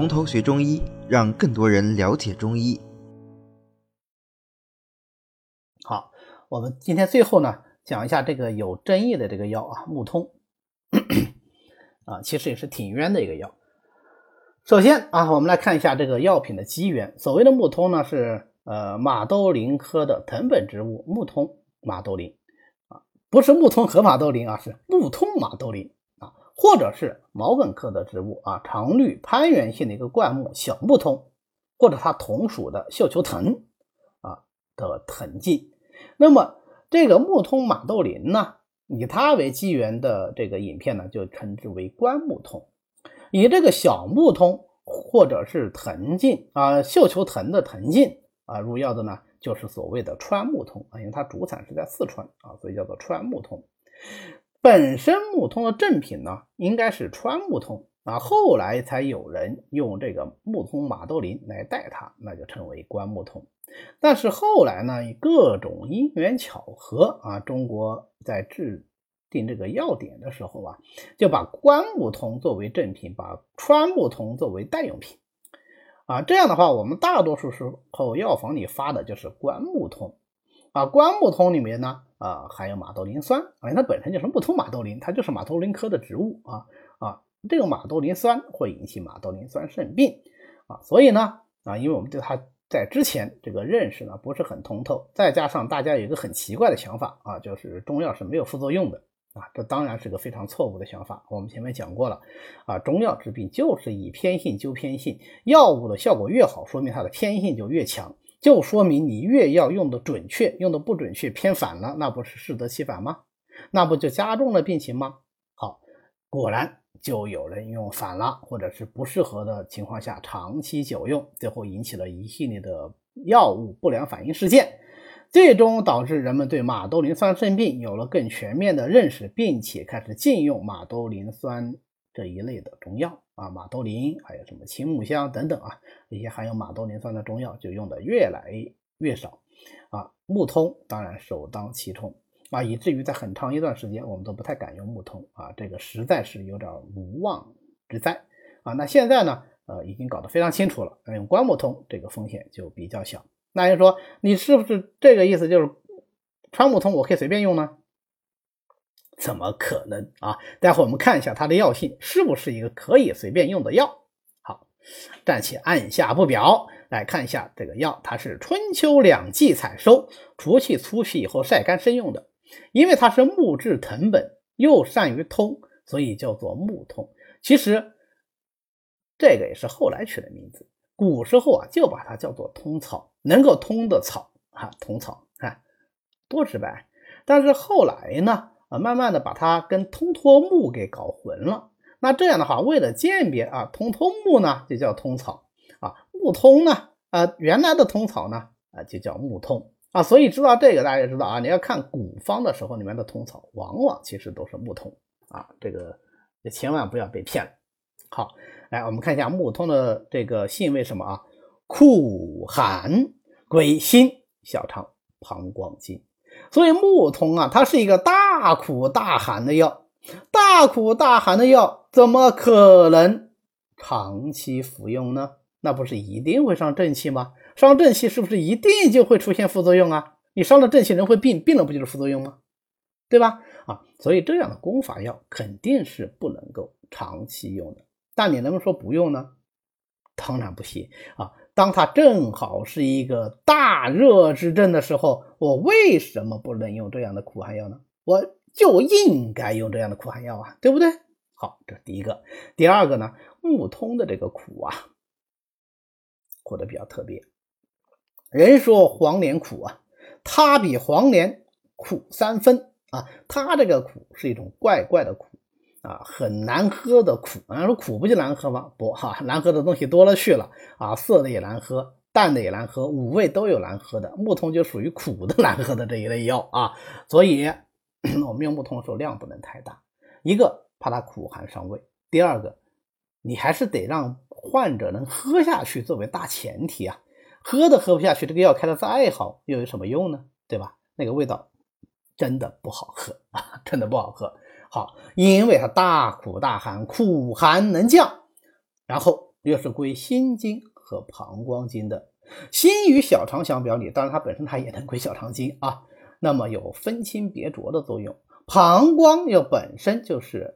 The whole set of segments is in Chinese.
从头学中医，让更多人了解中医。好，我们今天最后呢，讲一下这个有争议的这个药啊，木通 啊，其实也是挺冤的一个药。首先啊，我们来看一下这个药品的机缘。所谓的木通呢，是呃马兜铃科的藤本植物木通马兜铃啊，不是木通和马兜铃啊，是木通马兜铃。或者是毛茛科的植物啊，常绿攀援性的一个灌木小木通，或者它同属的绣球藤啊的藤茎。那么这个木通马兜铃呢，以它为基源的这个影片呢，就称之为关木通。以这个小木通或者是藤茎啊，绣球藤的藤茎啊入药的呢，就是所谓的川木通啊，因为它主产是在四川啊，所以叫做川木通。本身木通的正品呢，应该是川木通啊，后来才有人用这个木通马兜铃来代它，那就称为关木通。但是后来呢，以各种因缘巧合啊，中国在制定这个药典的时候啊，就把关木通作为正品，把川木通作为代用品啊。这样的话，我们大多数时候药房里发的就是关木通啊，关木通里面呢。啊，含有马兜铃酸，啊，它本身就是木通马兜铃，它就是马兜铃科的植物啊啊，这个马兜铃酸会引起马兜铃酸肾病啊，所以呢啊，因为我们对它在之前这个认识呢不是很通透，再加上大家有一个很奇怪的想法啊，就是中药是没有副作用的啊，这当然是个非常错误的想法。我们前面讲过了啊，中药治病就是以偏性救偏性，药物的效果越好，说明它的偏性就越强。就说明你越要用的准确，用的不准确偏反了，那不是适得其反吗？那不就加重了病情吗？好，果然就有人用反了，或者是不适合的情况下长期久用，最后引起了一系列的药物不良反应事件，最终导致人们对马兜铃酸肾病有了更全面的认识，并且开始禁用马兜铃酸这一类的中药。啊，马兜铃还有什么青木香等等啊，这些含有马兜铃酸的中药就用的越来越少啊。木通当然首当其冲啊，以至于在很长一段时间我们都不太敢用木通啊，这个实在是有点无妄之灾啊。那现在呢，呃，已经搞得非常清楚了，用关木通这个风险就比较小。那就说你是不是这个意思？就是川木通我可以随便用呢？怎么可能啊？待会我们看一下它的药性是不是一个可以随便用的药。好，暂且按下不表，来看一下这个药，它是春秋两季采收，除去粗皮以后晒干生用的。因为它是木质藤本，又善于通，所以叫做木通。其实这个也是后来取的名字，古时候啊就把它叫做通草，能够通的草啊，通草啊，多直白。但是后来呢？啊，慢慢的把它跟通脱木给搞混了。那这样的话，为了鉴别啊，通脱木呢就叫通草啊，木通呢啊，原来的通草呢啊就叫木通啊。所以知道这个，大家知道啊，你要看古方的时候，里面的通草往往其实都是木通啊，这个千万不要被骗了。好，来我们看一下木通的这个性为什么啊？苦寒归心，小肠膀胱经。所以木通啊，它是一个大苦大寒的药，大苦大寒的药怎么可能长期服用呢？那不是一定会伤正气吗？伤正气是不是一定就会出现副作用啊？你伤了正气，人会病，病了不就是副作用吗？对吧？啊，所以这样的功法药肯定是不能够长期用的。但你能不能说不用呢？当然不行啊。当它正好是一个大热之症的时候，我为什么不能用这样的苦寒药呢？我就应该用这样的苦寒药啊，对不对？好，这是第一个。第二个呢，木通的这个苦啊，苦的比较特别。人说黄连苦啊，它比黄连苦三分啊，它这个苦是一种怪怪的苦。啊，很难喝的苦，啊，说苦不就难喝吗？不哈，难喝的东西多了去了啊，涩的也难喝，淡的也难喝，五味都有难喝的。木通就属于苦的难喝的这一类药啊，所以 我们用木通的时候量不能太大，一个怕它苦寒伤胃，第二个你还是得让患者能喝下去作为大前提啊，喝都喝不下去，这个药开的再好又有什么用呢？对吧？那个味道真的不好喝啊，真的不好喝。好，因为它大苦大寒，苦寒能降，然后又是归心经和膀胱经的。心与小肠相表里，当然它本身它也能归小肠经啊。那么有分清别浊的作用。膀胱又本身就是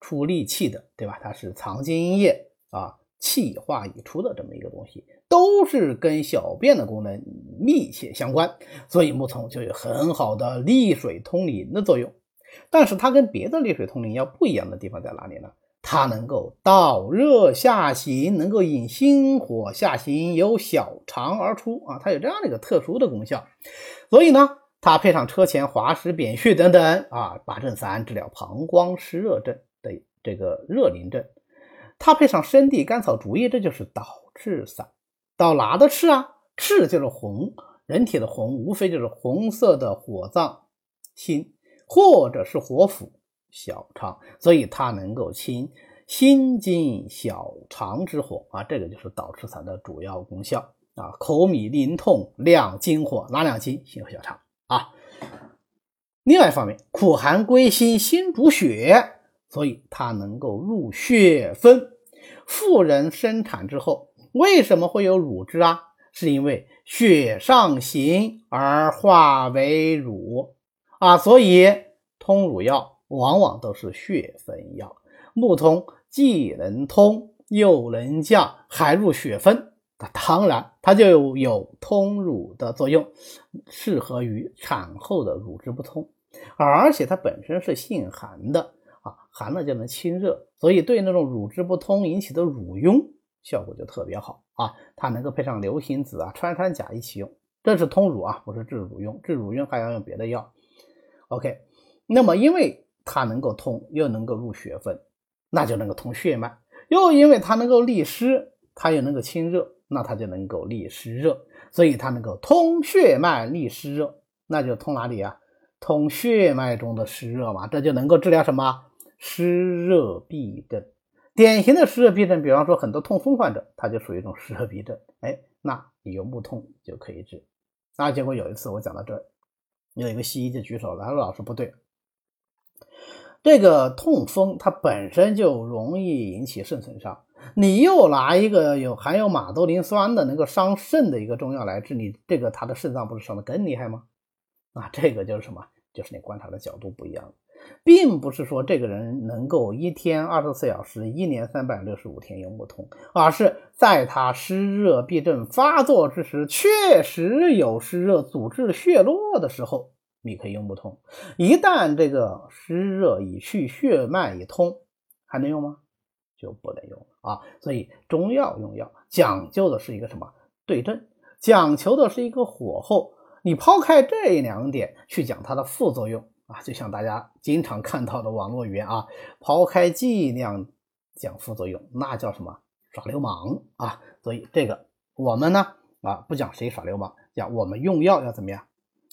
出利气的，对吧？它是藏精液啊，气化已出的这么一个东西，都是跟小便的功能密切相关。所以木通就有很好的利水通淋的作用。但是它跟别的利水通淋药不一样的地方在哪里呢？它能够导热下行，能够引心火下行，由小肠而出啊，它有这样的一个特殊的功效。所以呢，它配上车前滑石扁蓄等等啊，八正散治疗膀胱湿热症的这个热淋症。它配上生地甘草竹叶，这就是导赤散。导哪的赤啊？赤就是红，人体的红无非就是红色的火脏心。或者是火府小肠，所以它能够清心经小肠之火啊，这个就是导赤散的主要功效啊。口米淋痛亮经火，哪两经？心和小肠啊。另外一方面，苦寒归心，心主血，所以它能够入血分。妇人生产之后，为什么会有乳汁啊？是因为血上行而化为乳。啊，所以通乳药往往都是血分药。木通既能通又能降，还入血分，那当然它就有通乳的作用，适合于产后的乳汁不通。而且它本身是性寒的啊，寒了就能清热，所以对那种乳汁不通引起的乳痈效果就特别好啊。它能够配上流行子啊、穿山甲一起用，这是通乳啊，不是治乳痈。治乳痈还要用别的药。OK，那么因为它能够通，又能够入血分，那就能够通血脉；又因为它能够利湿，它又能够清热，那它就能够利湿热。所以它能够通血脉、利湿热，那就通哪里啊？通血脉中的湿热嘛，这就能够治疗什么湿热痹症。典型的湿热痹症，比方说很多痛风患者，他就属于一种湿热痹症。哎，那你用木通就可以治。那结果有一次我讲到这。有一个西医就举手了，说老师不对，这个痛风它本身就容易引起肾损伤，你又拿一个有含有马兜铃酸的能够伤肾的一个中药来治，你这个他的肾脏不是伤的更厉害吗？啊，这个就是什么？就是你观察的角度不一样。并不是说这个人能够一天二十四小时、一年三百六十五天用不通，而是在他湿热痹症发作之时，确实有湿热阻滞血络的时候，你可以用不通。一旦这个湿热已去，血脉已通，还能用吗？就不能用了啊！所以中药用药讲究的是一个什么对症，讲求的是一个火候。你抛开这两点去讲它的副作用。啊，就像大家经常看到的网络语言啊，抛开剂量讲副作用，那叫什么耍流氓啊！所以这个我们呢啊，不讲谁耍流氓，讲我们用药要怎么样，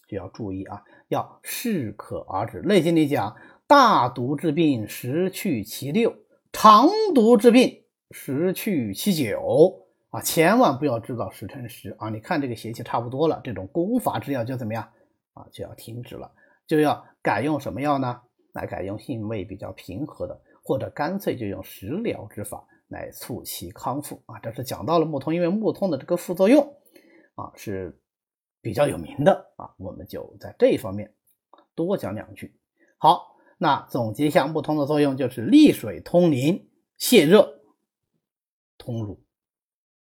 就要注意啊，要适可而止。《内经》里讲，大毒治病十去其六，长毒治病十去其九啊，千万不要制造十乘十啊！你看这个邪气差不多了，这种攻法之药就怎么样啊，就要停止了。就要改用什么药呢？来改用性味比较平和的，或者干脆就用食疗之法来促其康复啊。这是讲到了木通，因为木通的这个副作用啊是比较有名的啊，我们就在这一方面多讲两句。好，那总结一下木通的作用就是利水通淋、泻热、通乳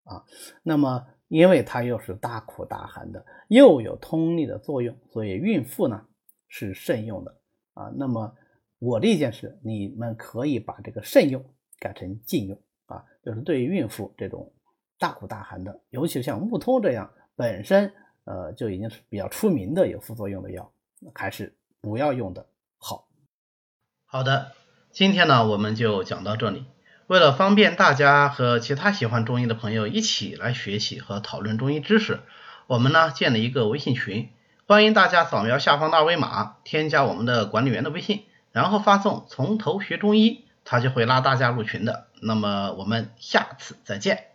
啊。那么因为它又是大苦大寒的，又有通利的作用，所以孕妇呢。是慎用的啊，那么我的意见是，你们可以把这个慎用改成禁用啊，就是对于孕妇这种大苦大寒的，尤其像木通这样本身呃就已经是比较出名的有副作用的药，还是不要用的好。好的，今天呢我们就讲到这里。为了方便大家和其他喜欢中医的朋友一起来学习和讨论中医知识，我们呢建了一个微信群。欢迎大家扫描下方的二维码，添加我们的管理员的微信，然后发送“从头学中医”，他就会拉大家入群的。那么我们下次再见。